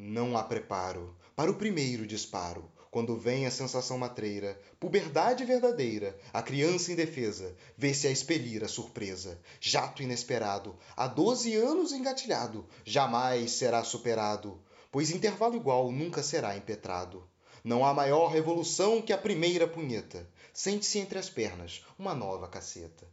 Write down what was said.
Não há preparo para o primeiro disparo. Quando vem a sensação matreira, puberdade verdadeira, a criança indefesa vê-se a expelir a surpresa. Jato inesperado, há doze anos engatilhado, jamais será superado, pois intervalo igual nunca será impetrado. Não há maior revolução que a primeira punheta. Sente-se entre as pernas uma nova caceta.